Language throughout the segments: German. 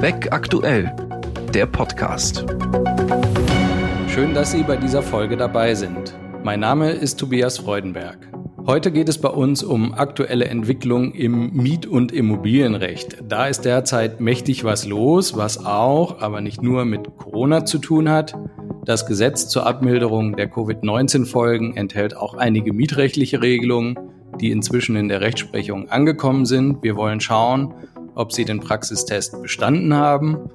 Beck aktuell, der Podcast. Schön, dass Sie bei dieser Folge dabei sind. Mein Name ist Tobias Freudenberg. Heute geht es bei uns um aktuelle Entwicklung im Miet- und Immobilienrecht. Da ist derzeit mächtig was los, was auch, aber nicht nur mit Corona zu tun hat. Das Gesetz zur Abmilderung der Covid-19-Folgen enthält auch einige mietrechtliche Regelungen, die inzwischen in der Rechtsprechung angekommen sind. Wir wollen schauen, ob sie den Praxistest bestanden haben.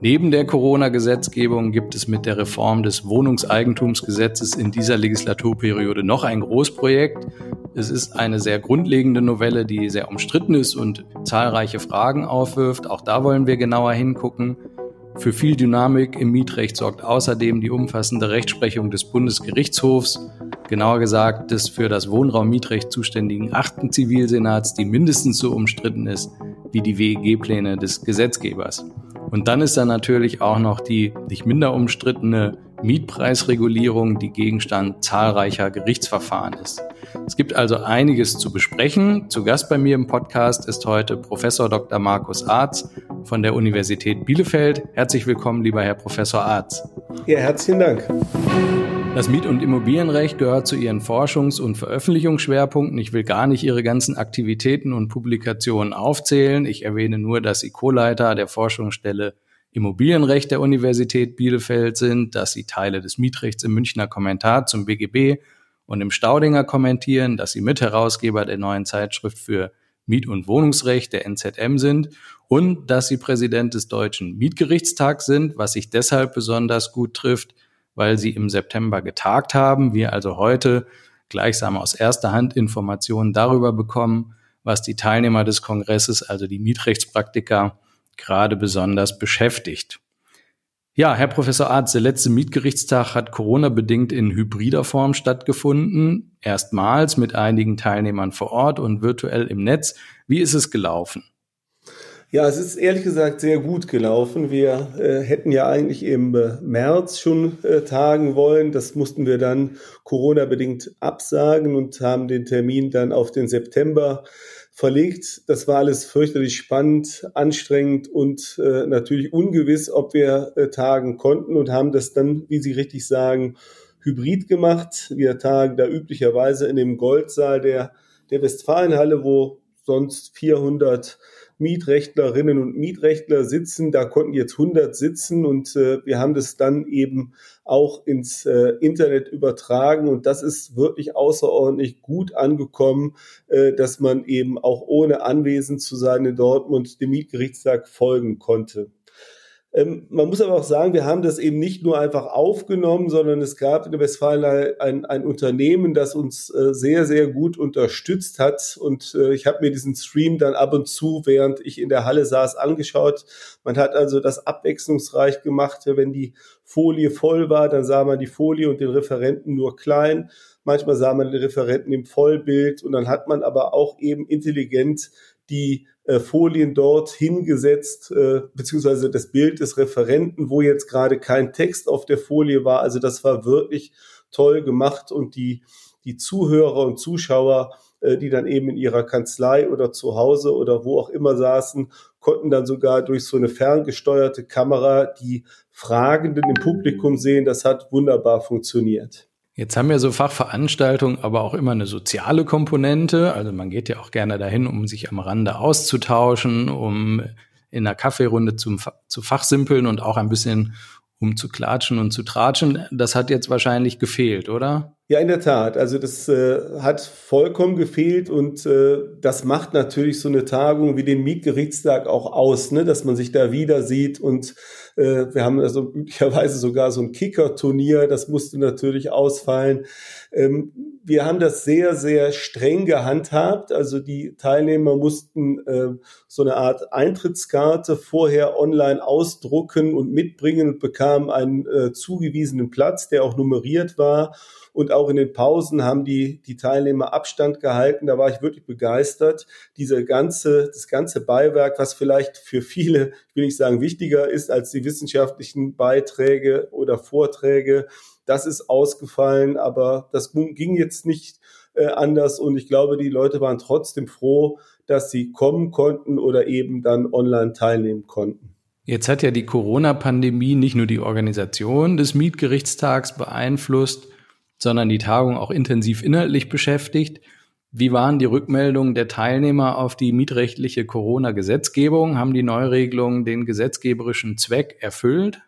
Neben der Corona-Gesetzgebung gibt es mit der Reform des Wohnungseigentumsgesetzes in dieser Legislaturperiode noch ein Großprojekt. Es ist eine sehr grundlegende Novelle, die sehr umstritten ist und zahlreiche Fragen aufwirft. Auch da wollen wir genauer hingucken. Für viel Dynamik im Mietrecht sorgt außerdem die umfassende Rechtsprechung des Bundesgerichtshofs, genauer gesagt des für das Wohnraummietrecht zuständigen achten Zivilsenats, die mindestens so umstritten ist wie die WEG-Pläne des Gesetzgebers. Und dann ist da natürlich auch noch die nicht minder umstrittene Mietpreisregulierung, die Gegenstand zahlreicher Gerichtsverfahren ist. Es gibt also einiges zu besprechen. Zu Gast bei mir im Podcast ist heute Professor Dr. Markus Arz von der Universität Bielefeld. Herzlich willkommen, lieber Herr Professor Arz. Ja, herzlichen Dank. Das Miet- und Immobilienrecht gehört zu Ihren Forschungs- und Veröffentlichungsschwerpunkten. Ich will gar nicht Ihre ganzen Aktivitäten und Publikationen aufzählen. Ich erwähne nur, dass Sie Co-Leiter der Forschungsstelle Immobilienrecht der Universität Bielefeld sind, dass Sie Teile des Mietrechts im Münchner Kommentar zum BGB und im Staudinger kommentieren, dass Sie Mitherausgeber der neuen Zeitschrift für Miet- und Wohnungsrecht der NZM sind und dass Sie Präsident des Deutschen Mietgerichtstags sind, was sich deshalb besonders gut trifft, weil sie im September getagt haben. Wir also heute gleichsam aus erster Hand Informationen darüber bekommen, was die Teilnehmer des Kongresses, also die Mietrechtspraktiker, gerade besonders beschäftigt. Ja, Herr Professor Arzt, der letzte Mietgerichtstag hat Corona-bedingt in hybrider Form stattgefunden, erstmals mit einigen Teilnehmern vor Ort und virtuell im Netz. Wie ist es gelaufen? Ja, es ist ehrlich gesagt sehr gut gelaufen. Wir äh, hätten ja eigentlich im äh, März schon äh, tagen wollen. Das mussten wir dann Corona-bedingt absagen und haben den Termin dann auf den September verlegt. Das war alles fürchterlich spannend, anstrengend und äh, natürlich ungewiss, ob wir äh, tagen konnten und haben das dann, wie Sie richtig sagen, hybrid gemacht. Wir tagen da üblicherweise in dem Goldsaal der, der Westfalenhalle, wo sonst 400 Mietrechtlerinnen und Mietrechtler sitzen. Da konnten jetzt 100 sitzen und äh, wir haben das dann eben auch ins äh, Internet übertragen und das ist wirklich außerordentlich gut angekommen, äh, dass man eben auch ohne anwesend zu sein in Dortmund dem Mietgerichtstag folgen konnte. Ähm, man muss aber auch sagen, wir haben das eben nicht nur einfach aufgenommen, sondern es gab in der Westfalen ein, ein Unternehmen, das uns äh, sehr, sehr gut unterstützt hat. Und äh, ich habe mir diesen Stream dann ab und zu, während ich in der Halle saß, angeschaut. Man hat also das abwechslungsreich gemacht. Wenn die Folie voll war, dann sah man die Folie und den Referenten nur klein. Manchmal sah man den Referenten im Vollbild und dann hat man aber auch eben intelligent die äh, Folien dort hingesetzt, äh, beziehungsweise das Bild des Referenten, wo jetzt gerade kein Text auf der Folie war. Also das war wirklich toll gemacht und die, die Zuhörer und Zuschauer, äh, die dann eben in ihrer Kanzlei oder zu Hause oder wo auch immer saßen, konnten dann sogar durch so eine ferngesteuerte Kamera die Fragenden im Publikum sehen. Das hat wunderbar funktioniert. Jetzt haben ja so Fachveranstaltungen aber auch immer eine soziale Komponente. Also man geht ja auch gerne dahin, um sich am Rande auszutauschen, um in einer Kaffeerunde zum, zu fachsimpeln und auch ein bisschen um zu klatschen und zu tratschen. Das hat jetzt wahrscheinlich gefehlt, oder? Ja, in der Tat. Also das äh, hat vollkommen gefehlt und äh, das macht natürlich so eine Tagung wie den Mietgerichtstag auch aus, ne? dass man sich da wieder sieht und wir haben also üblicherweise sogar so ein Kicker-Turnier, das musste natürlich ausfallen. Ähm, wir haben das sehr, sehr streng gehandhabt. Also die Teilnehmer mussten äh, so eine Art Eintrittskarte vorher online ausdrucken und mitbringen und bekamen einen äh, zugewiesenen Platz, der auch nummeriert war. Und auch in den Pausen haben die, die Teilnehmer Abstand gehalten. Da war ich wirklich begeistert. Diese ganze, das ganze Beiwerk, was vielleicht für viele, ich will nicht sagen wichtiger ist als die wissenschaftlichen Beiträge oder Vorträge, das ist ausgefallen. Aber das ging jetzt nicht äh, anders und ich glaube, die Leute waren trotzdem froh, dass sie kommen konnten oder eben dann online teilnehmen konnten. Jetzt hat ja die Corona-Pandemie nicht nur die Organisation des Mietgerichtstags beeinflusst, sondern die Tagung auch intensiv inhaltlich beschäftigt. Wie waren die Rückmeldungen der Teilnehmer auf die mietrechtliche Corona-Gesetzgebung? Haben die Neuregelungen den gesetzgeberischen Zweck erfüllt?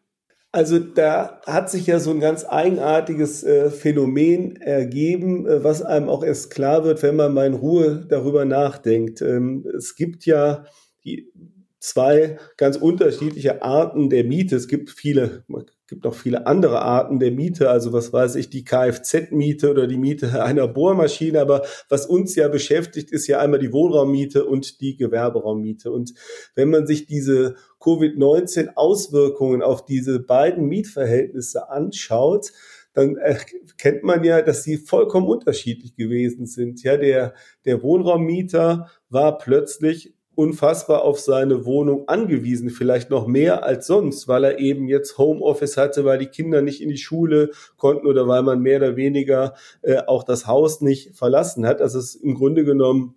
Also da hat sich ja so ein ganz eigenartiges äh, Phänomen ergeben, äh, was einem auch erst klar wird, wenn man mal in Ruhe darüber nachdenkt. Ähm, es gibt ja die zwei ganz unterschiedliche Arten der Miete. Es gibt viele, gibt auch viele andere Arten der Miete, also was weiß ich, die Kfz-Miete oder die Miete einer Bohrmaschine. Aber was uns ja beschäftigt, ist ja einmal die Wohnraummiete und die Gewerberaummiete. Und wenn man sich diese Covid-19 auf diese beiden Mietverhältnisse anschaut, dann erkennt man ja, dass sie vollkommen unterschiedlich gewesen sind. Ja, der, der Wohnraummieter war plötzlich unfassbar auf seine Wohnung angewiesen, vielleicht noch mehr als sonst, weil er eben jetzt Homeoffice hatte, weil die Kinder nicht in die Schule konnten oder weil man mehr oder weniger äh, auch das Haus nicht verlassen hat. Also es ist im Grunde genommen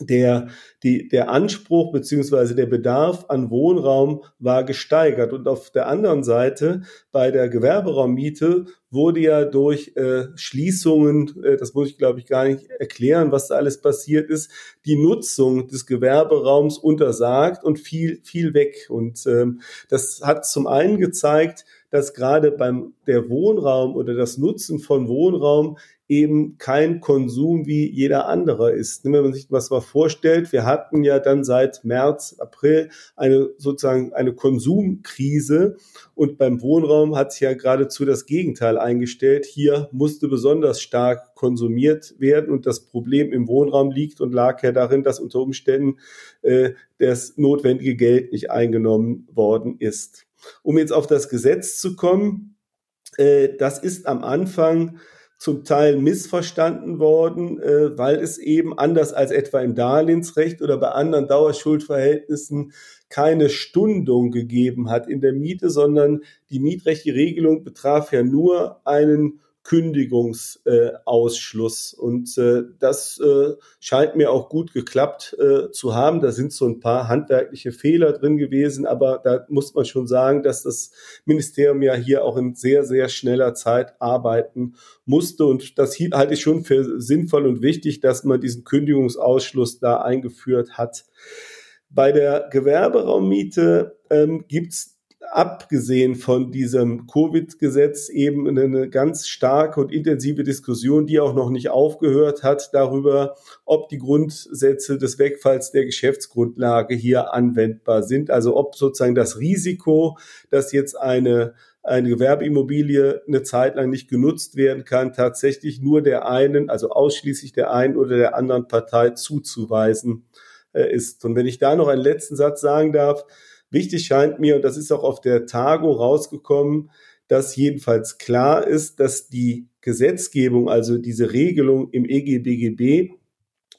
der, die, der Anspruch beziehungsweise der Bedarf an Wohnraum war gesteigert. Und auf der anderen Seite bei der Gewerberaummiete wurde ja durch äh, Schließungen, äh, das muss ich glaube ich gar nicht erklären, was da alles passiert ist, die Nutzung des Gewerberaums untersagt und viel, viel weg. Und ähm, das hat zum einen gezeigt, dass gerade beim der Wohnraum oder das Nutzen von Wohnraum eben kein Konsum wie jeder andere ist. Wenn man sich was mal vorstellt, wir hatten ja dann seit März, April eine sozusagen eine Konsumkrise und beim Wohnraum hat sich ja geradezu das Gegenteil eingestellt. Hier musste besonders stark konsumiert werden und das Problem im Wohnraum liegt und lag ja darin, dass unter Umständen äh, das notwendige Geld nicht eingenommen worden ist. Um jetzt auf das Gesetz zu kommen, äh, das ist am Anfang zum Teil missverstanden worden, äh, weil es eben anders als etwa im Darlehensrecht oder bei anderen Dauerschuldverhältnissen keine Stundung gegeben hat in der Miete, sondern die mietrechtliche Regelung betraf ja nur einen Kündigungsausschluss. Äh, und äh, das äh, scheint mir auch gut geklappt äh, zu haben. Da sind so ein paar handwerkliche Fehler drin gewesen, aber da muss man schon sagen, dass das Ministerium ja hier auch in sehr, sehr schneller Zeit arbeiten musste. Und das halte ich schon für sinnvoll und wichtig, dass man diesen Kündigungsausschluss da eingeführt hat. Bei der Gewerberaummiete ähm, gibt abgesehen von diesem Covid-Gesetz eben eine ganz starke und intensive Diskussion, die auch noch nicht aufgehört hat, darüber, ob die Grundsätze des Wegfalls der Geschäftsgrundlage hier anwendbar sind. Also ob sozusagen das Risiko, dass jetzt eine eine Gewerbeimmobilie eine Zeit lang nicht genutzt werden kann, tatsächlich nur der einen, also ausschließlich der einen oder der anderen Partei zuzuweisen äh, ist. Und wenn ich da noch einen letzten Satz sagen darf, Wichtig scheint mir, und das ist auch auf der Tagung rausgekommen, dass jedenfalls klar ist, dass die Gesetzgebung, also diese Regelung im EGBGB,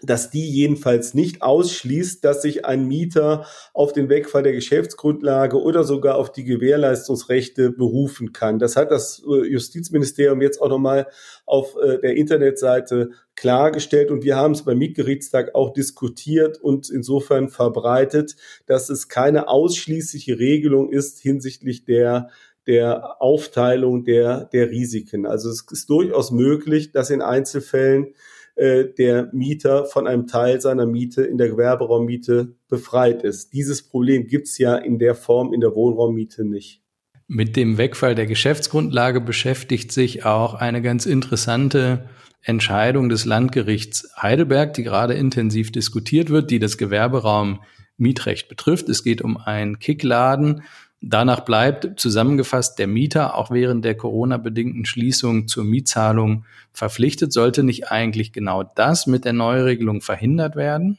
dass die jedenfalls nicht ausschließt, dass sich ein Mieter auf den Wegfall der Geschäftsgrundlage oder sogar auf die Gewährleistungsrechte berufen kann. Das hat das äh, Justizministerium jetzt auch nochmal auf äh, der Internetseite klargestellt und wir haben es beim Mietgerichtstag auch diskutiert und insofern verbreitet, dass es keine ausschließliche Regelung ist hinsichtlich der der Aufteilung der, der Risiken. Also es ist durchaus möglich, dass in Einzelfällen äh, der Mieter von einem Teil seiner Miete in der Gewerberaummiete befreit ist. Dieses Problem gibt's ja in der Form in der Wohnraummiete nicht. Mit dem Wegfall der Geschäftsgrundlage beschäftigt sich auch eine ganz interessante Entscheidung des Landgerichts Heidelberg, die gerade intensiv diskutiert wird, die das Gewerberaum Mietrecht betrifft. Es geht um einen Kickladen, Danach bleibt zusammengefasst der Mieter auch während der Corona-bedingten Schließung zur Mietzahlung verpflichtet. Sollte nicht eigentlich genau das mit der Neuregelung verhindert werden?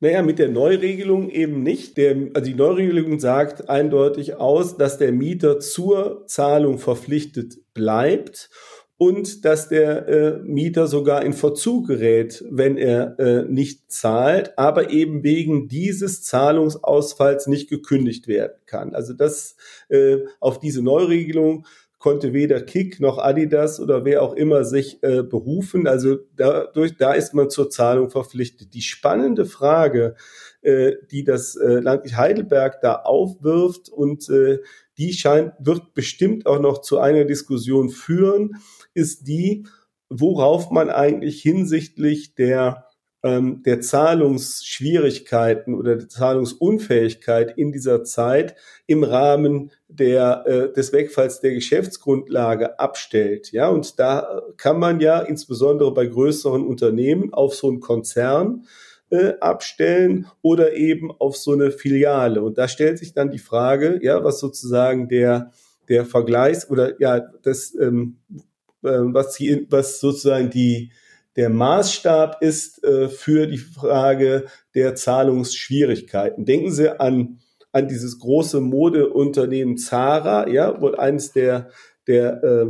Naja, mit der Neuregelung eben nicht. Der, also die Neuregelung sagt eindeutig aus, dass der Mieter zur Zahlung verpflichtet bleibt und dass der äh, Mieter sogar in Verzug gerät, wenn er äh, nicht zahlt, aber eben wegen dieses Zahlungsausfalls nicht gekündigt werden kann. Also das äh, auf diese Neuregelung konnte weder Kick noch Adidas oder wer auch immer sich äh, berufen. Also dadurch, da ist man zur Zahlung verpflichtet. Die spannende Frage, äh, die das äh, Landgericht Heidelberg da aufwirft und äh, die scheint, wird bestimmt auch noch zu einer Diskussion führen, ist die, worauf man eigentlich hinsichtlich der ähm, der Zahlungsschwierigkeiten oder der Zahlungsunfähigkeit in dieser Zeit im Rahmen der, äh, des Wegfalls der Geschäftsgrundlage abstellt. Ja, und da kann man ja insbesondere bei größeren Unternehmen auf so einen Konzern äh, abstellen oder eben auf so eine Filiale. Und da stellt sich dann die Frage, ja, was sozusagen der, der Vergleichs oder ja, das, ähm, äh, was, die, was sozusagen die, der Maßstab ist äh, für die Frage der Zahlungsschwierigkeiten. Denken Sie an, an dieses große Modeunternehmen Zara, ja, wohl eines der der, äh,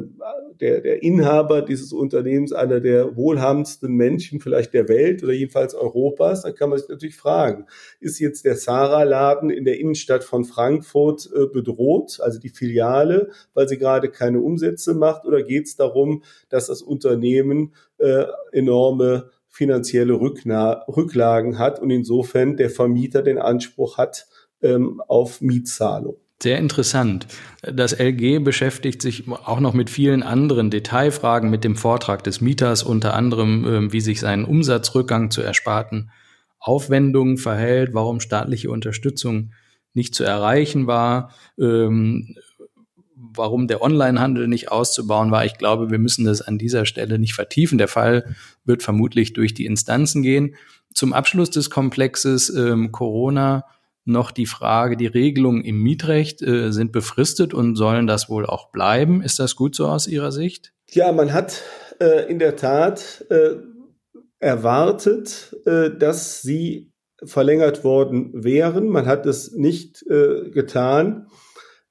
der, der Inhaber dieses Unternehmens einer der wohlhabendsten Menschen vielleicht der Welt oder jedenfalls Europas, dann kann man sich natürlich fragen, ist jetzt der Zara-Laden in der Innenstadt von Frankfurt äh, bedroht, also die Filiale, weil sie gerade keine Umsätze macht, oder geht es darum, dass das Unternehmen äh, enorme finanzielle Rücklagen hat und insofern der Vermieter den Anspruch hat ähm, auf Mietzahlung? Sehr interessant. Das LG beschäftigt sich auch noch mit vielen anderen Detailfragen mit dem Vortrag des Mieters, unter anderem, ähm, wie sich sein Umsatzrückgang zu ersparten Aufwendungen verhält, warum staatliche Unterstützung nicht zu erreichen war, ähm, warum der Onlinehandel nicht auszubauen war. Ich glaube, wir müssen das an dieser Stelle nicht vertiefen. Der Fall wird vermutlich durch die Instanzen gehen. Zum Abschluss des Komplexes ähm, Corona noch die Frage, die Regelungen im Mietrecht äh, sind befristet und sollen das wohl auch bleiben. Ist das gut so aus Ihrer Sicht? Ja, man hat äh, in der Tat äh, erwartet, äh, dass sie verlängert worden wären. Man hat es nicht äh, getan.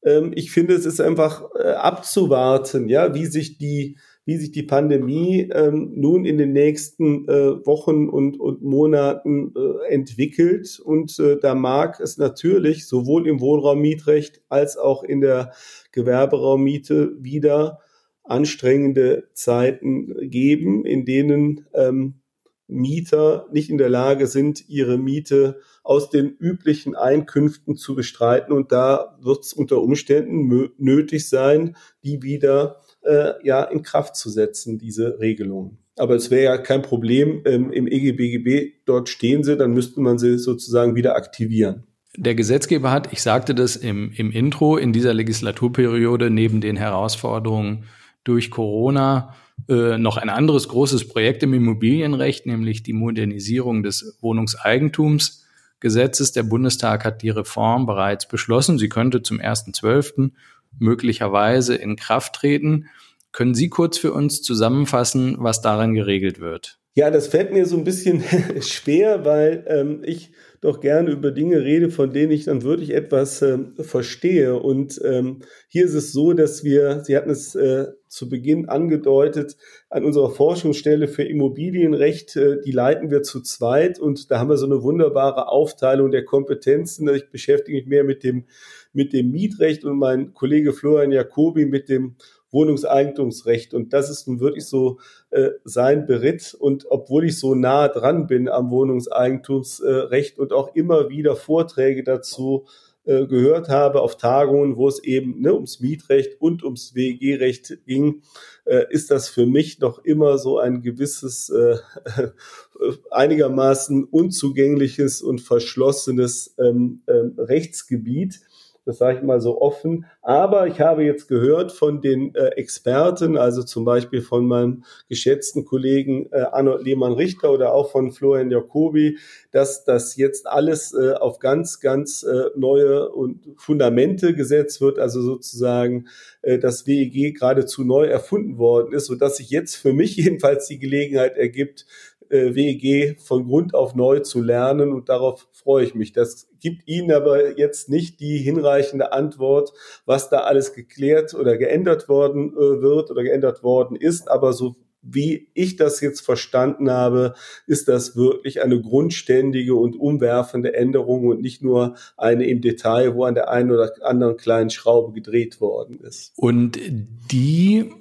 Ähm, ich finde, es ist einfach äh, abzuwarten, ja, wie sich die wie sich die Pandemie ähm, nun in den nächsten äh, Wochen und, und Monaten äh, entwickelt. Und äh, da mag es natürlich sowohl im Wohnraummietrecht als auch in der Gewerberaummiete wieder anstrengende Zeiten geben, in denen ähm, Mieter nicht in der Lage sind, ihre Miete aus den üblichen Einkünften zu bestreiten. Und da wird es unter Umständen nötig sein, die wieder äh, ja in Kraft zu setzen, diese Regelungen. Aber es wäre ja kein Problem ähm, im EGBGB, dort stehen sie, dann müsste man sie sozusagen wieder aktivieren. Der Gesetzgeber hat, ich sagte das im, im Intro, in dieser Legislaturperiode neben den Herausforderungen durch Corona äh, noch ein anderes großes Projekt im Immobilienrecht, nämlich die Modernisierung des Wohnungseigentumsgesetzes. Der Bundestag hat die Reform bereits beschlossen. Sie könnte zum 1.12 möglicherweise in Kraft treten. Können Sie kurz für uns zusammenfassen, was darin geregelt wird? Ja, das fällt mir so ein bisschen schwer, weil ähm, ich doch gerne über Dinge rede, von denen ich dann wirklich etwas äh, verstehe. Und ähm, hier ist es so, dass wir, Sie hatten es äh, zu Beginn angedeutet, an unserer Forschungsstelle für Immobilienrecht, äh, die leiten wir zu zweit und da haben wir so eine wunderbare Aufteilung der Kompetenzen. Ich beschäftige mich mehr mit dem mit dem Mietrecht und mein Kollege Florian Jacobi mit dem Wohnungseigentumsrecht. Und das ist nun wirklich so äh, sein Beritt. Und obwohl ich so nah dran bin am Wohnungseigentumsrecht und auch immer wieder Vorträge dazu äh, gehört habe auf Tagungen, wo es eben ne, ums Mietrecht und ums WEG-Recht ging, äh, ist das für mich noch immer so ein gewisses, äh, einigermaßen unzugängliches und verschlossenes ähm, ähm, Rechtsgebiet. Das sage ich mal so offen. Aber ich habe jetzt gehört von den äh, Experten, also zum Beispiel von meinem geschätzten Kollegen äh, Arno Lehmann-Richter oder auch von Florian Jacobi, dass das jetzt alles äh, auf ganz, ganz äh, neue und Fundamente gesetzt wird, also sozusagen äh, das WEG geradezu neu erfunden worden ist, sodass sich jetzt für mich jedenfalls die Gelegenheit ergibt, äh, WEG von Grund auf neu zu lernen und darauf freue ich mich. Das gibt Ihnen aber jetzt nicht die hinreichende Antwort, was da alles geklärt oder geändert worden äh, wird oder geändert worden ist, aber so wie ich das jetzt verstanden habe, ist das wirklich eine grundständige und umwerfende Änderung und nicht nur eine im Detail, wo an der einen oder anderen kleinen Schraube gedreht worden ist. Und die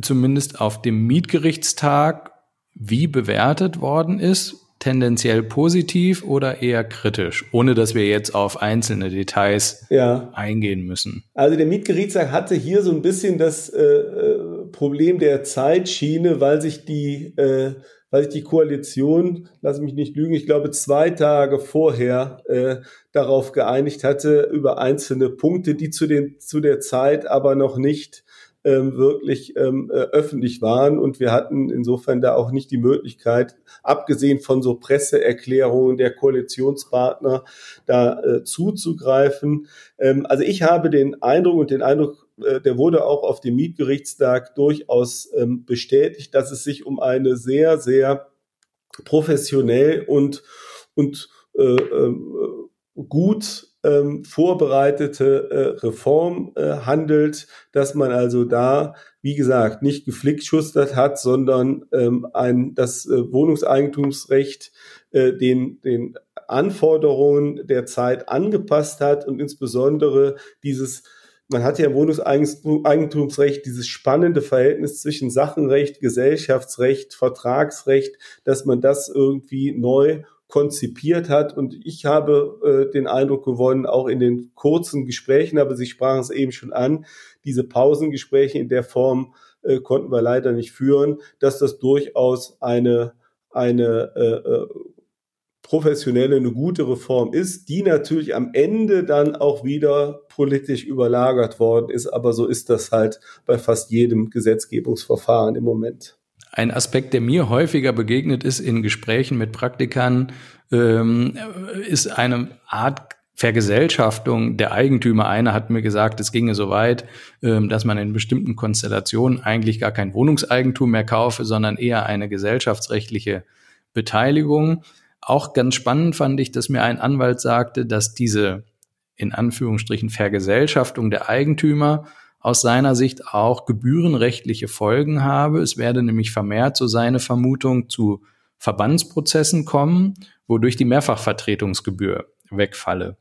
zumindest auf dem Mietgerichtstag wie bewertet worden ist, tendenziell positiv oder eher kritisch, ohne dass wir jetzt auf einzelne Details ja. eingehen müssen? Also der Mietgerichtstag hatte hier so ein bisschen das äh, äh, Problem der Zeitschiene, weil sich die äh, weil sich die Koalition, lass mich nicht lügen, ich glaube zwei Tage vorher äh, darauf geeinigt hatte über einzelne Punkte, die zu den zu der Zeit aber noch nicht ähm, wirklich ähm, äh, öffentlich waren. Und wir hatten insofern da auch nicht die Möglichkeit, abgesehen von so Presseerklärungen der Koalitionspartner, da äh, zuzugreifen. Ähm, also ich habe den Eindruck und den Eindruck, äh, der wurde auch auf dem Mietgerichtstag durchaus ähm, bestätigt, dass es sich um eine sehr, sehr professionell und, und äh, äh, gut ähm, vorbereitete äh, Reform äh, handelt, dass man also da, wie gesagt, nicht geflickschustert hat, sondern ähm, ein, das äh, Wohnungseigentumsrecht äh, den, den Anforderungen der Zeit angepasst hat und insbesondere dieses man hat ja im Wohnungseigentumsrecht dieses spannende Verhältnis zwischen Sachenrecht, Gesellschaftsrecht, Vertragsrecht, dass man das irgendwie neu konzipiert hat. Und ich habe äh, den Eindruck gewonnen, auch in den kurzen Gesprächen, aber Sie sprachen es eben schon an, diese Pausengespräche in der Form äh, konnten wir leider nicht führen, dass das durchaus eine, eine äh, äh professionelle, eine gute Reform ist, die natürlich am Ende dann auch wieder politisch überlagert worden ist. Aber so ist das halt bei fast jedem Gesetzgebungsverfahren im Moment. Ein Aspekt, der mir häufiger begegnet ist in Gesprächen mit Praktikern, ähm, ist eine Art Vergesellschaftung der Eigentümer. Einer hat mir gesagt, es ginge so weit, ähm, dass man in bestimmten Konstellationen eigentlich gar kein Wohnungseigentum mehr kaufe, sondern eher eine gesellschaftsrechtliche Beteiligung. Auch ganz spannend fand ich, dass mir ein Anwalt sagte, dass diese in Anführungsstrichen Vergesellschaftung der Eigentümer aus seiner Sicht auch gebührenrechtliche Folgen habe. Es werde nämlich vermehrt, so seine Vermutung, zu Verbandsprozessen kommen, wodurch die Mehrfachvertretungsgebühr wegfalle.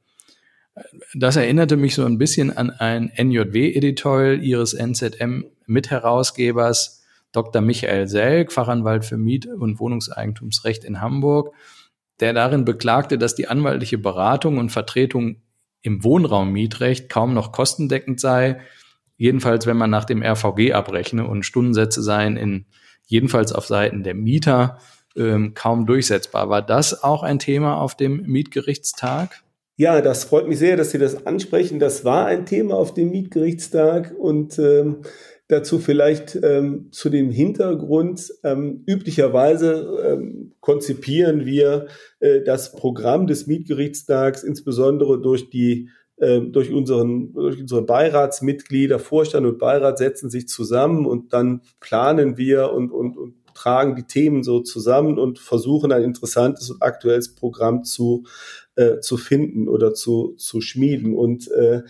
Das erinnerte mich so ein bisschen an ein NJW-Editorial ihres NZM-Mitherausgebers Dr. Michael Selk, Fachanwalt für Miet- und Wohnungseigentumsrecht in Hamburg, der darin beklagte, dass die anwaltliche Beratung und Vertretung im Wohnraummietrecht kaum noch kostendeckend sei, Jedenfalls, wenn man nach dem RVG abrechne und Stundensätze seien in jedenfalls auf Seiten der Mieter ähm, kaum durchsetzbar. War das auch ein Thema auf dem Mietgerichtstag? Ja, das freut mich sehr, dass Sie das ansprechen. Das war ein Thema auf dem Mietgerichtstag und ähm, dazu vielleicht ähm, zu dem Hintergrund. Ähm, üblicherweise ähm, konzipieren wir äh, das Programm des Mietgerichtstags insbesondere durch die durch, unseren, durch unsere Beiratsmitglieder, Vorstand und Beirat setzen sich zusammen und dann planen wir und, und, und tragen die Themen so zusammen und versuchen ein interessantes und aktuelles Programm zu, äh, zu finden oder zu, zu schmieden. Und äh,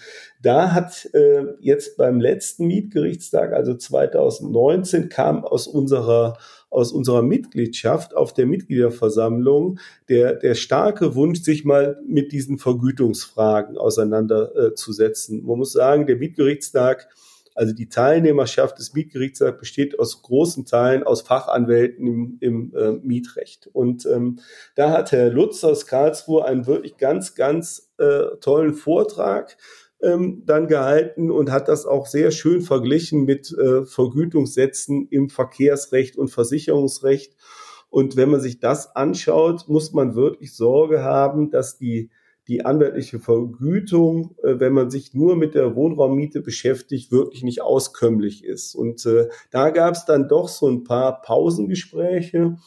da hat äh, jetzt beim letzten Mietgerichtstag, also 2019, kam aus unserer aus unserer Mitgliedschaft auf der Mitgliederversammlung der, der starke Wunsch, sich mal mit diesen Vergütungsfragen auseinanderzusetzen. Man muss sagen, der Mietgerichtstag also die Teilnehmerschaft des Mietgerichtstags besteht aus großen Teilen aus Fachanwälten im, im äh, Mietrecht. Und ähm, da hat Herr Lutz aus Karlsruhe einen wirklich ganz, ganz äh, tollen Vortrag ähm, dann gehalten und hat das auch sehr schön verglichen mit äh, Vergütungssätzen im Verkehrsrecht und Versicherungsrecht. Und wenn man sich das anschaut, muss man wirklich Sorge haben, dass die, die anwaltliche Vergütung, äh, wenn man sich nur mit der Wohnraummiete beschäftigt, wirklich nicht auskömmlich ist. Und äh, da gab es dann doch so ein paar Pausengespräche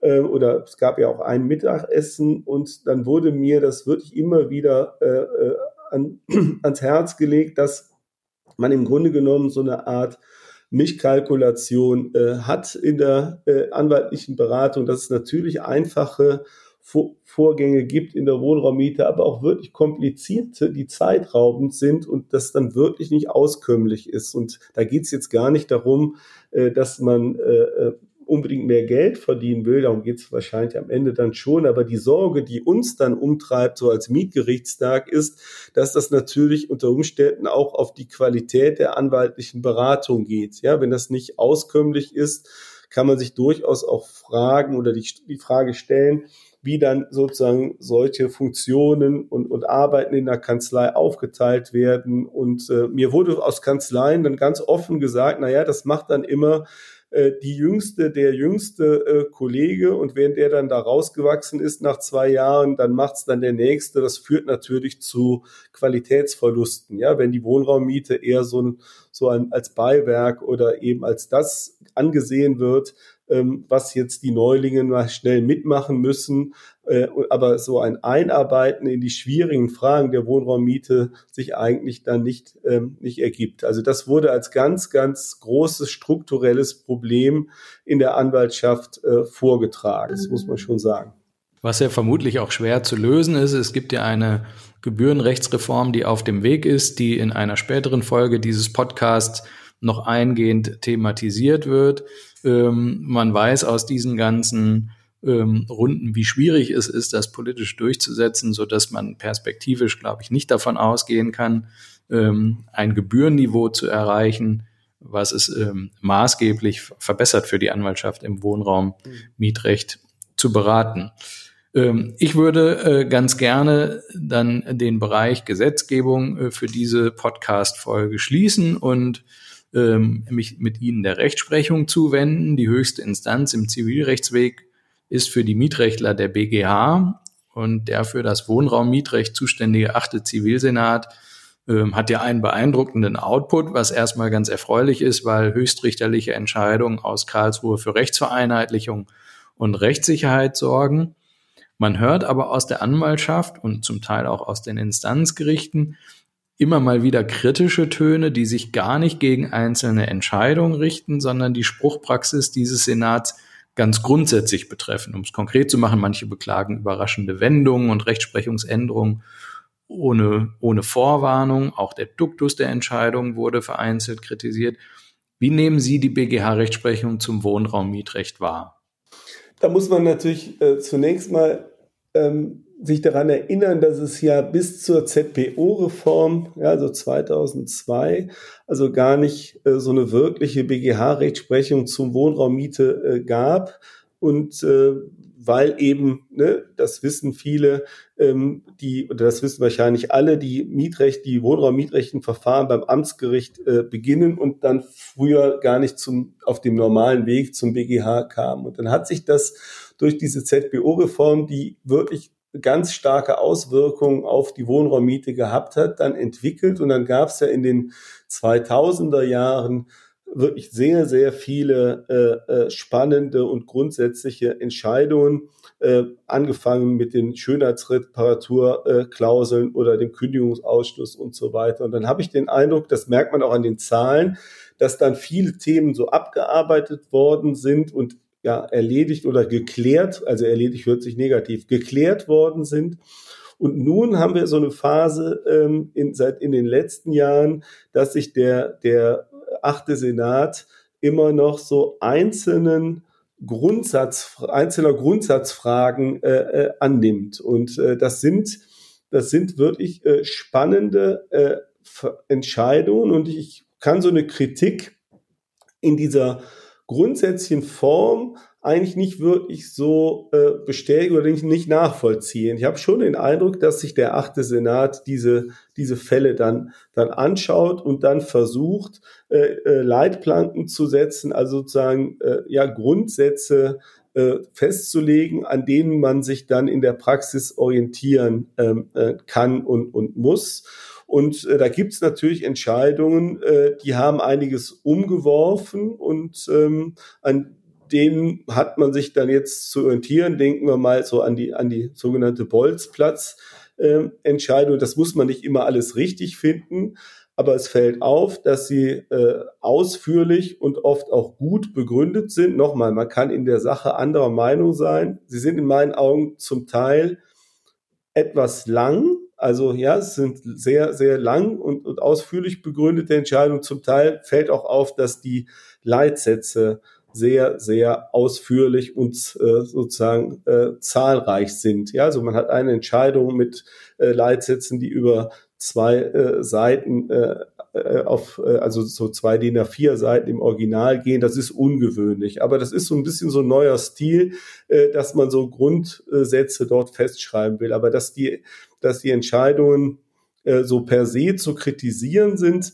äh, oder es gab ja auch ein Mittagessen und dann wurde mir das wirklich immer wieder äh, äh an, ans Herz gelegt, dass man im Grunde genommen so eine Art Mischkalkulation äh, hat in der äh, anwaltlichen Beratung, dass es natürlich einfache Vor Vorgänge gibt in der Wohnraummiete, aber auch wirklich komplizierte, die zeitraubend sind und das dann wirklich nicht auskömmlich ist. Und da geht es jetzt gar nicht darum, äh, dass man äh, äh unbedingt mehr Geld verdienen will, darum geht es wahrscheinlich am Ende dann schon, aber die Sorge, die uns dann umtreibt, so als Mietgerichtstag, ist, dass das natürlich unter Umständen auch auf die Qualität der anwaltlichen Beratung geht. Ja, wenn das nicht auskömmlich ist, kann man sich durchaus auch fragen oder die, die Frage stellen, wie dann sozusagen solche Funktionen und, und Arbeiten in der Kanzlei aufgeteilt werden. Und äh, mir wurde aus Kanzleien dann ganz offen gesagt, na ja, das macht dann immer äh, die jüngste, der jüngste äh, Kollege und wenn der dann da rausgewachsen ist nach zwei Jahren, dann macht's dann der nächste. Das führt natürlich zu Qualitätsverlusten. Ja, wenn die Wohnraummiete eher so ein, so ein als Beiwerk oder eben als das angesehen wird, ähm, was jetzt die Neulinge mal schnell mitmachen müssen, äh, aber so ein Einarbeiten in die schwierigen Fragen der Wohnraummiete sich eigentlich dann nicht, ähm, nicht ergibt. Also das wurde als ganz, ganz großes strukturelles Problem in der Anwaltschaft äh, vorgetragen. Das muss man schon sagen. Was ja vermutlich auch schwer zu lösen ist. Es gibt ja eine Gebührenrechtsreform, die auf dem Weg ist, die in einer späteren Folge dieses Podcasts noch eingehend thematisiert wird. Ähm, man weiß aus diesen ganzen ähm, Runden, wie schwierig es ist, das politisch durchzusetzen, so dass man perspektivisch, glaube ich, nicht davon ausgehen kann, ähm, ein Gebührenniveau zu erreichen, was es ähm, maßgeblich verbessert für die Anwaltschaft im Wohnraum Mietrecht zu beraten. Ähm, ich würde äh, ganz gerne dann den Bereich Gesetzgebung äh, für diese Podcast-Folge schließen und ähm, mich mit Ihnen der Rechtsprechung zuwenden. Die höchste Instanz im Zivilrechtsweg ist für die Mietrechtler der BGH und der für das Wohnraummietrecht zuständige achte Zivilsenat ähm, hat ja einen beeindruckenden Output, was erstmal ganz erfreulich ist, weil höchstrichterliche Entscheidungen aus Karlsruhe für Rechtsvereinheitlichung und Rechtssicherheit sorgen. Man hört aber aus der Anwaltschaft und zum Teil auch aus den Instanzgerichten immer mal wieder kritische Töne, die sich gar nicht gegen einzelne Entscheidungen richten, sondern die Spruchpraxis dieses Senats ganz grundsätzlich betreffen. Um es konkret zu machen, manche beklagen überraschende Wendungen und Rechtsprechungsänderungen ohne, ohne Vorwarnung. Auch der Duktus der Entscheidung wurde vereinzelt kritisiert. Wie nehmen Sie die BGH-Rechtsprechung zum Wohnraummietrecht wahr? Da muss man natürlich äh, zunächst mal ähm, sich daran erinnern, dass es ja bis zur ZPO-Reform, ja, also 2002, also gar nicht äh, so eine wirkliche BGH-Rechtsprechung zum Wohnraummiete äh, gab. Und äh, weil eben, ne, das wissen viele, ähm, die, oder das wissen wahrscheinlich alle, die Mietrecht, die Wohnraummietrechten Verfahren beim Amtsgericht äh, beginnen und dann früher gar nicht zum, auf dem normalen Weg zum BGH kamen. Und dann hat sich das durch diese ZBO-Reform, die wirklich ganz starke Auswirkungen auf die Wohnraummiete gehabt hat, dann entwickelt. Und dann gab es ja in den 2000er Jahren wirklich sehr, sehr viele äh, äh, spannende und grundsätzliche Entscheidungen, äh, angefangen mit den Schönheitsreparaturklauseln äh, oder dem Kündigungsausschluss und so weiter. Und dann habe ich den Eindruck, das merkt man auch an den Zahlen, dass dann viele Themen so abgearbeitet worden sind und ja, erledigt oder geklärt, also erledigt hört sich negativ, geklärt worden sind. Und nun haben wir so eine Phase ähm, in, seit in den letzten Jahren, dass sich der, der achte Senat immer noch so einzelnen Grundsatz, einzelner Grundsatzfragen äh, äh, annimmt. Und äh, das sind, das sind wirklich äh, spannende äh, Entscheidungen. Und ich kann so eine Kritik in dieser grundsätzlichen Form eigentlich nicht wirklich so äh, bestätigen oder nicht, nachvollziehen. Ich habe schon den Eindruck, dass sich der achte Senat diese, diese Fälle dann, dann anschaut und dann versucht, äh, äh, Leitplanken zu setzen, also sozusagen äh, ja Grundsätze äh, festzulegen, an denen man sich dann in der Praxis orientieren ähm, äh, kann und, und muss. Und äh, da gibt's natürlich Entscheidungen, äh, die haben einiges umgeworfen und ähm, an denen hat man sich dann jetzt zu orientieren. Denken wir mal so an die, an die sogenannte Bolzplatz-Entscheidung. Äh, das muss man nicht immer alles richtig finden, aber es fällt auf, dass sie äh, ausführlich und oft auch gut begründet sind. Nochmal, man kann in der Sache anderer Meinung sein. Sie sind in meinen Augen zum Teil etwas lang, also ja, es sind sehr, sehr lang und, und ausführlich begründete Entscheidungen. Zum Teil fällt auch auf, dass die Leitsätze sehr, sehr ausführlich und äh, sozusagen äh, zahlreich sind. Ja, also man hat eine Entscheidung mit äh, Leitsätzen, die über zwei äh, Seiten äh, äh auf, äh, also so zwei DIN A4 Seiten im Original gehen. Das ist ungewöhnlich. Aber das ist so ein bisschen so ein neuer Stil, äh, dass man so Grundsätze dort festschreiben will. Aber dass die, dass die Entscheidungen äh, so per se zu kritisieren sind,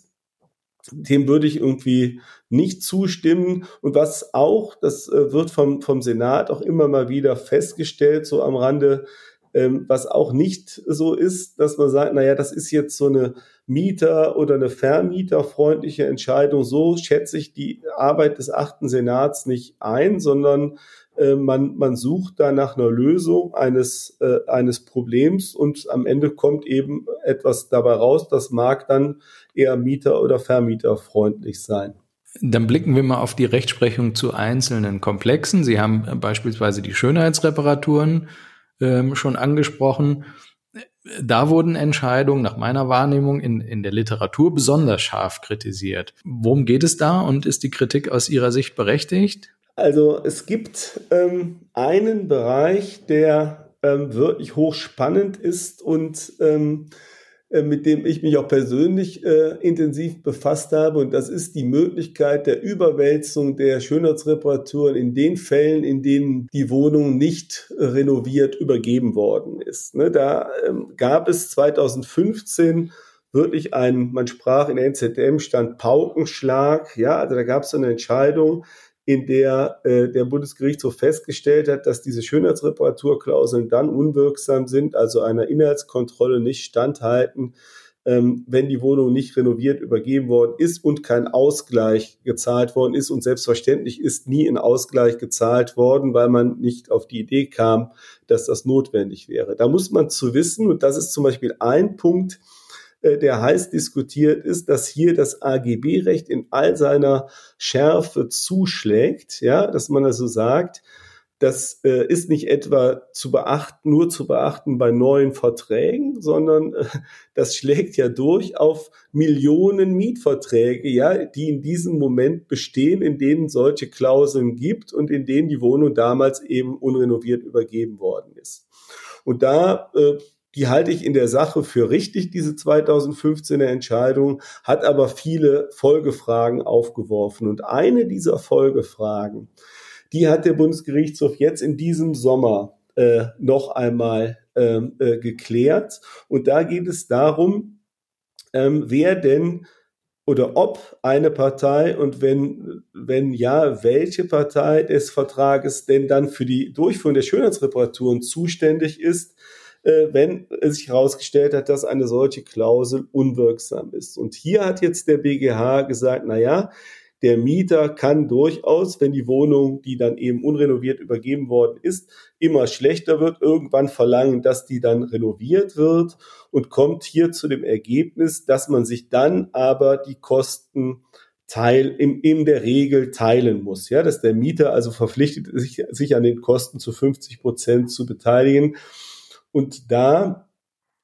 dem würde ich irgendwie nicht zustimmen. Und was auch, das äh, wird vom, vom Senat auch immer mal wieder festgestellt, so am Rande, ähm, was auch nicht so ist, dass man sagt, naja, das ist jetzt so eine Mieter- oder eine vermieterfreundliche Entscheidung. So schätze ich die Arbeit des achten Senats nicht ein, sondern äh, man, man sucht da nach einer Lösung eines, äh, eines Problems und am Ende kommt eben etwas dabei raus, das mag dann eher Mieter- oder Vermieterfreundlich sein. Dann blicken wir mal auf die Rechtsprechung zu einzelnen Komplexen. Sie haben beispielsweise die Schönheitsreparaturen ähm, schon angesprochen. Da wurden Entscheidungen nach meiner Wahrnehmung in, in der Literatur besonders scharf kritisiert. Worum geht es da und ist die Kritik aus Ihrer Sicht berechtigt? Also es gibt ähm, einen Bereich, der ähm, wirklich hochspannend ist und ähm, äh, mit dem ich mich auch persönlich äh, intensiv befasst habe. Und das ist die Möglichkeit der Überwälzung der Schönheitsreparaturen in den Fällen, in denen die Wohnung nicht renoviert übergeben worden ist. Ne, da ähm, gab es 2015 wirklich ein, man sprach in der NZM, stand Paukenschlag. Ja, also da gab es eine Entscheidung, in der äh, der Bundesgerichtshof festgestellt hat, dass diese Schönheitsreparaturklauseln dann unwirksam sind, also einer Inhaltskontrolle nicht standhalten, ähm, wenn die Wohnung nicht renoviert übergeben worden ist und kein Ausgleich gezahlt worden ist. Und selbstverständlich ist nie ein Ausgleich gezahlt worden, weil man nicht auf die Idee kam, dass das notwendig wäre. Da muss man zu wissen, und das ist zum Beispiel ein Punkt, der heiß diskutiert ist, dass hier das AGB-Recht in all seiner Schärfe zuschlägt, ja, dass man also sagt, das äh, ist nicht etwa zu beachten, nur zu beachten bei neuen Verträgen, sondern äh, das schlägt ja durch auf Millionen Mietverträge, ja, die in diesem Moment bestehen, in denen solche Klauseln gibt und in denen die Wohnung damals eben unrenoviert übergeben worden ist. Und da äh, die halte ich in der Sache für richtig, diese 2015er Entscheidung, hat aber viele Folgefragen aufgeworfen. Und eine dieser Folgefragen, die hat der Bundesgerichtshof jetzt in diesem Sommer äh, noch einmal ähm, äh, geklärt. Und da geht es darum, ähm, wer denn oder ob eine Partei und wenn, wenn ja, welche Partei des Vertrages denn dann für die Durchführung der Schönheitsreparaturen zuständig ist, wenn es sich herausgestellt hat, dass eine solche Klausel unwirksam ist. Und hier hat jetzt der BGH gesagt, na ja, der Mieter kann durchaus, wenn die Wohnung, die dann eben unrenoviert übergeben worden ist, immer schlechter wird, irgendwann verlangen, dass die dann renoviert wird und kommt hier zu dem Ergebnis, dass man sich dann aber die Kosten Teil, in, in der Regel teilen muss. Ja, dass der Mieter also verpflichtet sich, sich an den Kosten zu 50 Prozent zu beteiligen. Und da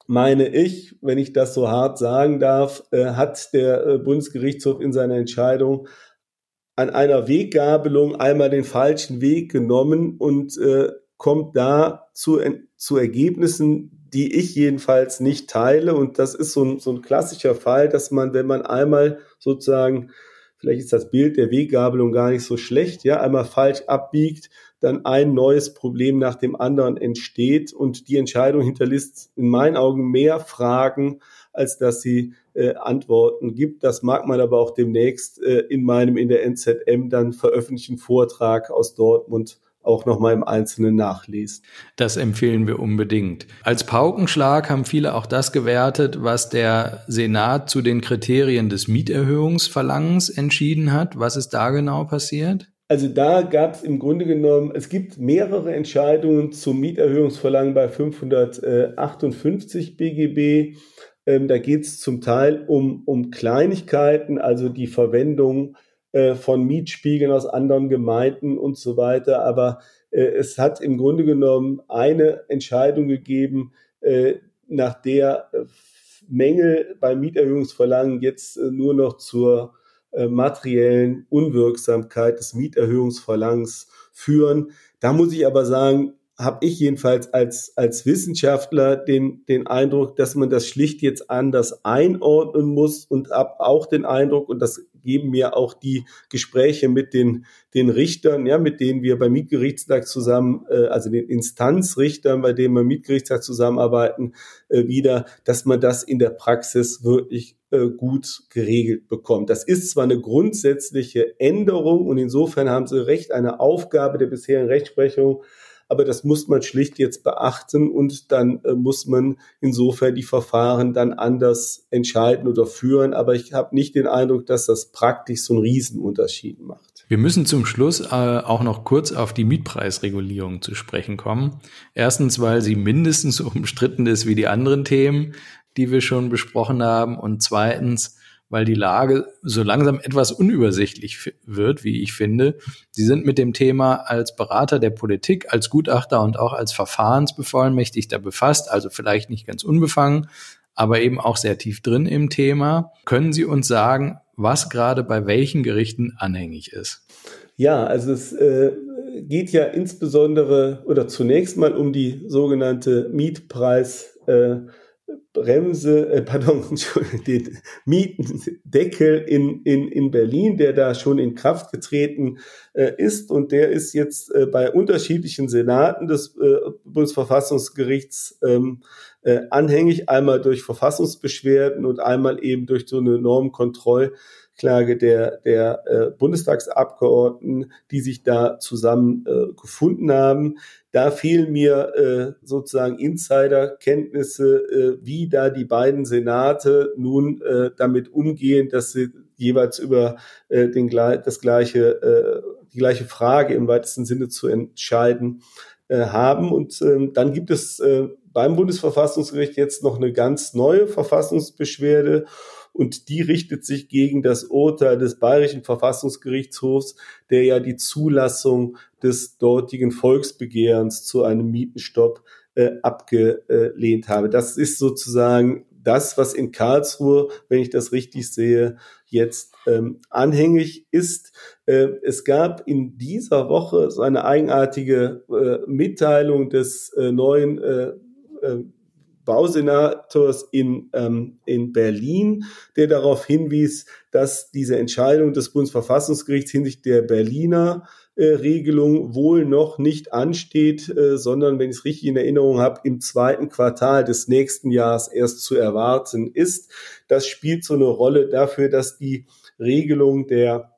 meine ich, wenn ich das so hart sagen darf, äh, hat der äh, Bundesgerichtshof in seiner Entscheidung an einer Weggabelung einmal den falschen Weg genommen und äh, kommt da zu, zu Ergebnissen, die ich jedenfalls nicht teile. Und das ist so ein, so ein klassischer Fall, dass man, wenn man einmal sozusagen, vielleicht ist das Bild der Weggabelung gar nicht so schlecht, ja, einmal falsch abbiegt, dann ein neues Problem nach dem anderen entsteht und die Entscheidung hinterlässt in meinen Augen mehr Fragen, als dass sie äh, Antworten gibt. Das mag man aber auch demnächst äh, in meinem in der NZM dann veröffentlichten Vortrag aus Dortmund auch nochmal im Einzelnen nachlesen. Das empfehlen wir unbedingt. Als Paukenschlag haben viele auch das gewertet, was der Senat zu den Kriterien des Mieterhöhungsverlangens entschieden hat. Was ist da genau passiert? Also da gab es im Grunde genommen, es gibt mehrere Entscheidungen zum Mieterhöhungsverlangen bei 558 BGB. Ähm, da geht es zum Teil um, um Kleinigkeiten, also die Verwendung äh, von Mietspiegeln aus anderen Gemeinden und so weiter. Aber äh, es hat im Grunde genommen eine Entscheidung gegeben, äh, nach der Mängel beim Mieterhöhungsverlangen jetzt äh, nur noch zur äh, materiellen Unwirksamkeit des Mieterhöhungsverlangens führen. Da muss ich aber sagen, habe ich jedenfalls als, als Wissenschaftler den, den Eindruck, dass man das schlicht jetzt anders einordnen muss und habe auch den Eindruck, und das geben mir auch die Gespräche mit den, den Richtern, ja, mit denen wir beim Mietgerichtstag zusammen, äh, also den Instanzrichtern, bei denen wir im Mietgerichtstag zusammenarbeiten, äh, wieder, dass man das in der Praxis wirklich äh, gut geregelt bekommt. Das ist zwar eine grundsätzliche Änderung und insofern haben Sie recht, eine Aufgabe der bisherigen Rechtsprechung, aber das muss man schlicht jetzt beachten und dann äh, muss man insofern die Verfahren dann anders entscheiden oder führen. Aber ich habe nicht den Eindruck, dass das praktisch so einen Riesenunterschied macht. Wir müssen zum Schluss äh, auch noch kurz auf die Mietpreisregulierung zu sprechen kommen. Erstens, weil sie mindestens so umstritten ist wie die anderen Themen, die wir schon besprochen haben. Und zweitens, weil die Lage so langsam etwas unübersichtlich wird, wie ich finde. Sie sind mit dem Thema als Berater der Politik, als Gutachter und auch als Verfahrensbevollmächtigter befasst, also vielleicht nicht ganz unbefangen, aber eben auch sehr tief drin im Thema. Können Sie uns sagen, was gerade bei welchen Gerichten anhängig ist? Ja, also es äh, geht ja insbesondere oder zunächst mal um die sogenannte Mietpreis. Äh, Bremse, äh, pardon, den Mietendeckel in, in, in Berlin, der da schon in Kraft getreten äh, ist. Und der ist jetzt äh, bei unterschiedlichen Senaten des äh, Bundesverfassungsgerichts ähm, äh, anhängig, einmal durch Verfassungsbeschwerden und einmal eben durch so eine Normkontrollklage der, der äh, Bundestagsabgeordneten, die sich da zusammen äh, gefunden haben. Da fehlen mir äh, sozusagen Insiderkenntnisse, äh, wie da die beiden Senate nun äh, damit umgehen, dass sie jeweils über äh, den, das gleiche, äh, die gleiche Frage im weitesten Sinne zu entscheiden äh, haben. Und äh, dann gibt es äh, beim Bundesverfassungsgericht jetzt noch eine ganz neue Verfassungsbeschwerde und die richtet sich gegen das Urteil des Bayerischen Verfassungsgerichtshofs, der ja die Zulassung des dortigen Volksbegehrens zu einem Mietenstopp äh, abgelehnt habe. Das ist sozusagen das, was in Karlsruhe, wenn ich das richtig sehe, jetzt ähm, anhängig ist. Äh, es gab in dieser Woche so eine eigenartige äh, Mitteilung des äh, neuen äh, Bausenators in, ähm, in Berlin, der darauf hinwies, dass diese Entscheidung des Bundesverfassungsgerichts hinsichtlich der Berliner äh, Regelung wohl noch nicht ansteht, äh, sondern, wenn ich es richtig in Erinnerung habe, im zweiten Quartal des nächsten Jahres erst zu erwarten ist. Das spielt so eine Rolle dafür, dass die Regelung der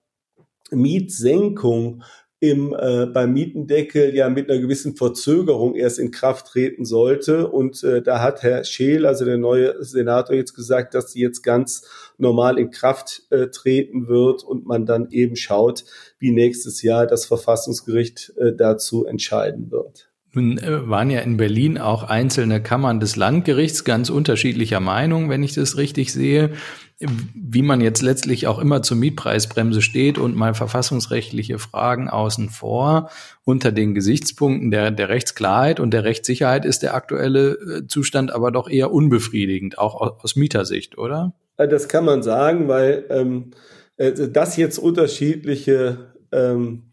Mietsenkung im, äh, beim Mietendeckel ja mit einer gewissen Verzögerung erst in Kraft treten sollte. Und äh, da hat Herr Scheel, also der neue Senator, jetzt gesagt, dass sie jetzt ganz normal in Kraft äh, treten wird und man dann eben schaut, wie nächstes Jahr das Verfassungsgericht äh, dazu entscheiden wird. Nun äh, waren ja in Berlin auch einzelne Kammern des Landgerichts ganz unterschiedlicher Meinung, wenn ich das richtig sehe wie man jetzt letztlich auch immer zur Mietpreisbremse steht und mal verfassungsrechtliche Fragen außen vor. Unter den Gesichtspunkten der, der Rechtsklarheit und der Rechtssicherheit ist der aktuelle äh, Zustand aber doch eher unbefriedigend, auch aus Mietersicht, oder? Äh, das kann man sagen, weil ähm, äh, das jetzt unterschiedliche ähm,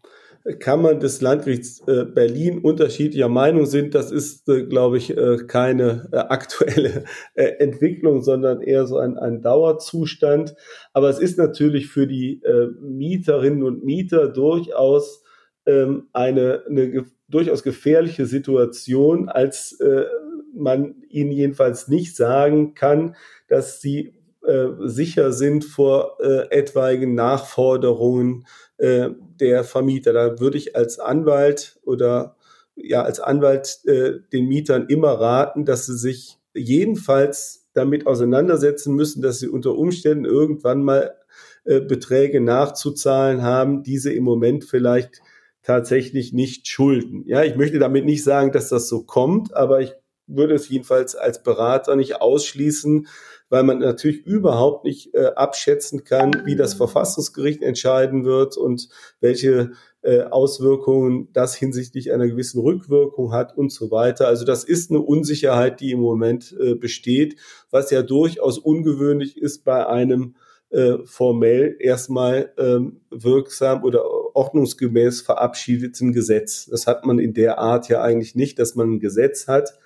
Kammern des Landgerichts äh, Berlin unterschiedlicher Meinung sind, das ist, äh, glaube ich, äh, keine aktuelle Entwicklung, sondern eher so ein, ein Dauerzustand. Aber es ist natürlich für die Mieterinnen und Mieter durchaus ähm, eine, eine durchaus gefährliche Situation, als man ihnen jedenfalls nicht sagen kann, dass sie sicher sind vor etwaigen Nachforderungen äh, der Vermieter. Da würde ich als Anwalt oder ja als Anwalt äh, den Mietern immer raten, dass sie sich jedenfalls damit auseinandersetzen müssen, dass sie unter Umständen irgendwann mal äh, Beträge nachzuzahlen haben, diese im Moment vielleicht tatsächlich nicht schulden. Ja, ich möchte damit nicht sagen, dass das so kommt, aber ich würde es jedenfalls als Berater nicht ausschließen, weil man natürlich überhaupt nicht äh, abschätzen kann, wie das Verfassungsgericht entscheiden wird und welche äh, Auswirkungen das hinsichtlich einer gewissen Rückwirkung hat und so weiter. Also das ist eine Unsicherheit, die im Moment äh, besteht, was ja durchaus ungewöhnlich ist bei einem äh, formell erstmal ähm, wirksam oder ordnungsgemäß verabschiedeten Gesetz. Das hat man in der Art ja eigentlich nicht, dass man ein Gesetz hat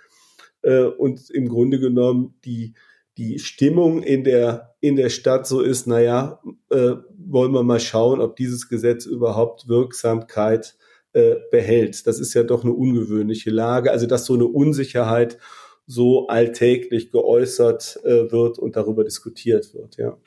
äh, und im Grunde genommen die die Stimmung in der in der Stadt so ist, naja, äh, wollen wir mal schauen, ob dieses Gesetz überhaupt Wirksamkeit äh, behält. Das ist ja doch eine ungewöhnliche Lage. Also dass so eine Unsicherheit so alltäglich geäußert äh, wird und darüber diskutiert wird, ja.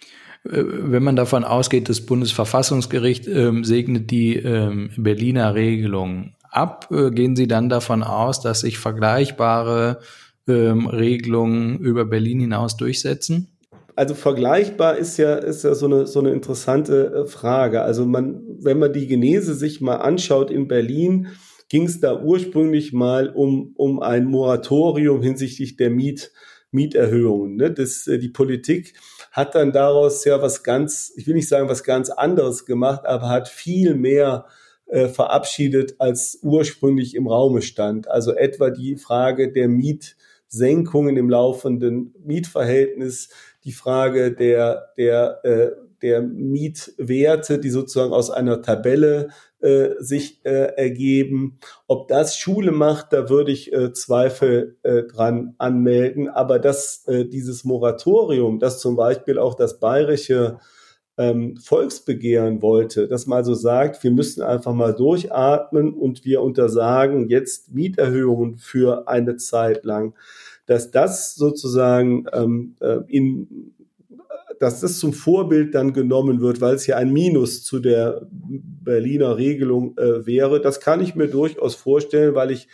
Äh, wenn man davon ausgeht, das Bundesverfassungsgericht ähm, segnet die ähm, Berliner Regelung ab, äh, gehen Sie dann davon aus, dass sich vergleichbare ähm, Regelungen über Berlin hinaus durchsetzen? Also vergleichbar ist ja, ist ja so eine, so eine interessante äh, Frage. Also man, wenn man die Genese sich mal anschaut in Berlin, ging es da ursprünglich mal um, um ein Moratorium hinsichtlich der Miet, Mieterhöhungen. Ne? Das, äh, die Politik hat dann daraus ja was ganz, ich will nicht sagen was ganz anderes gemacht, aber hat viel mehr äh, verabschiedet, als ursprünglich im Raume stand. Also etwa die Frage der Mietsenkungen im laufenden Mietverhältnis, die Frage der, der, äh, der Mietwerte, die sozusagen aus einer Tabelle äh, sich äh, ergeben. Ob das Schule macht, da würde ich äh, Zweifel äh, dran anmelden. Aber dass äh, dieses Moratorium, das zum Beispiel auch das bayerische ähm, Volksbegehren wollte, dass man also sagt, wir müssen einfach mal durchatmen und wir untersagen jetzt Mieterhöhungen für eine Zeit lang, dass das sozusagen ähm, äh, in dass das zum Vorbild dann genommen wird, weil es ja ein Minus zu der Berliner Regelung äh, wäre. Das kann ich mir durchaus vorstellen, weil ich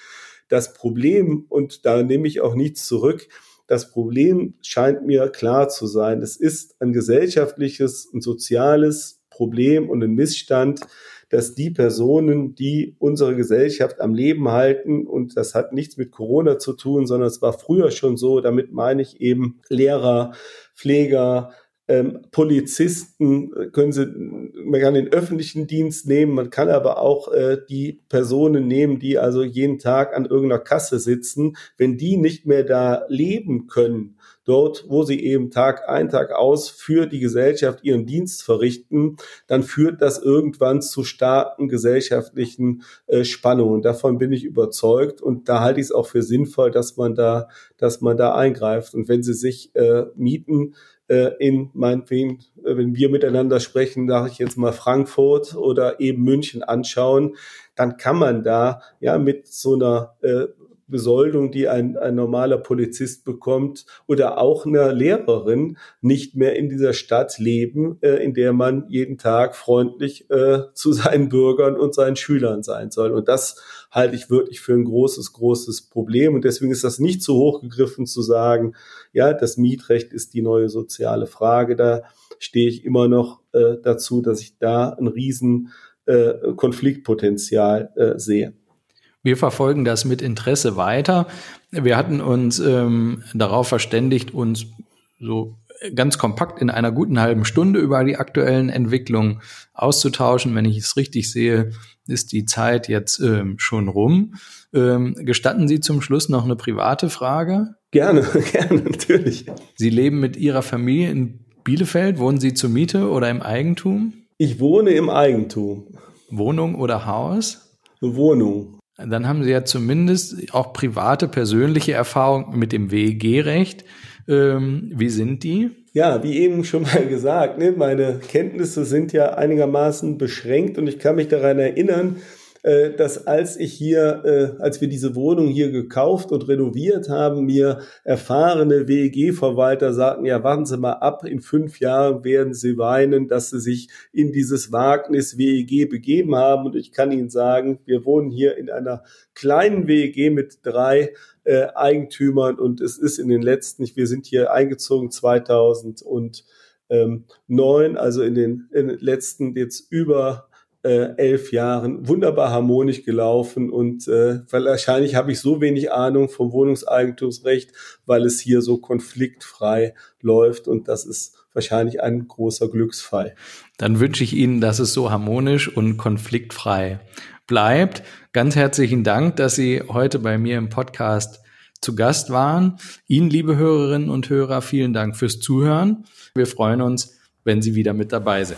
das Problem, und da nehme ich auch nichts zurück, das Problem scheint mir klar zu sein. Es ist ein gesellschaftliches ein soziales Problem und ein Missstand, dass die Personen, die unsere Gesellschaft am Leben halten, und das hat nichts mit Corona zu tun, sondern es war früher schon so, damit meine ich eben Lehrer, Pfleger, ähm, Polizisten äh, können sie, man kann den öffentlichen Dienst nehmen, man kann aber auch äh, die Personen nehmen, die also jeden Tag an irgendeiner Kasse sitzen. Wenn die nicht mehr da leben können, dort, wo sie eben Tag ein, Tag aus für die Gesellschaft ihren Dienst verrichten, dann führt das irgendwann zu starken gesellschaftlichen äh, Spannungen. Davon bin ich überzeugt und da halte ich es auch für sinnvoll, dass man da, dass man da eingreift. Und wenn sie sich äh, mieten, äh, in meinetwegen, äh, wenn wir miteinander sprechen, sage ich jetzt mal Frankfurt oder eben München anschauen, dann kann man da ja mit so einer äh, Besoldung, die ein, ein normaler Polizist bekommt oder auch eine Lehrerin nicht mehr in dieser Stadt leben, äh, in der man jeden Tag freundlich äh, zu seinen Bürgern und seinen Schülern sein soll. Und das halte ich wirklich für ein großes, großes Problem. Und deswegen ist das nicht zu hoch gegriffen zu sagen, ja, das Mietrecht ist die neue soziale Frage. Da stehe ich immer noch äh, dazu, dass ich da ein riesen äh, Konfliktpotenzial äh, sehe. Wir verfolgen das mit Interesse weiter. Wir hatten uns ähm, darauf verständigt, uns so ganz kompakt in einer guten halben Stunde über die aktuellen Entwicklungen auszutauschen. Wenn ich es richtig sehe, ist die Zeit jetzt ähm, schon rum. Ähm, gestatten Sie zum Schluss noch eine private Frage? Gerne, gerne, natürlich. Sie leben mit Ihrer Familie in Bielefeld. Wohnen Sie zur Miete oder im Eigentum? Ich wohne im Eigentum. Wohnung oder Haus? Wohnung. Dann haben Sie ja zumindest auch private, persönliche Erfahrungen mit dem WEG-Recht. Ähm, wie sind die? Ja, wie eben schon mal gesagt, ne, meine Kenntnisse sind ja einigermaßen beschränkt und ich kann mich daran erinnern, äh, dass als ich hier, äh, als wir diese Wohnung hier gekauft und renoviert haben, mir erfahrene WEG-Verwalter sagten, ja, warten Sie mal ab, in fünf Jahren werden Sie weinen, dass Sie sich in dieses Wagnis WEG begeben haben. Und ich kann Ihnen sagen, wir wohnen hier in einer kleinen WEG mit drei äh, Eigentümern und es ist in den letzten, wir sind hier eingezogen 2000 und ähm, neun, also in den, in den letzten jetzt über äh, elf Jahren wunderbar harmonisch gelaufen und äh, wahrscheinlich habe ich so wenig Ahnung vom Wohnungseigentumsrecht, weil es hier so konfliktfrei läuft und das ist wahrscheinlich ein großer Glücksfall. Dann wünsche ich Ihnen, dass es so harmonisch und konfliktfrei bleibt. Ganz herzlichen Dank, dass Sie heute bei mir im Podcast zu Gast waren. Ihnen, liebe Hörerinnen und Hörer, vielen Dank fürs Zuhören. Wir freuen uns, wenn Sie wieder mit dabei sind.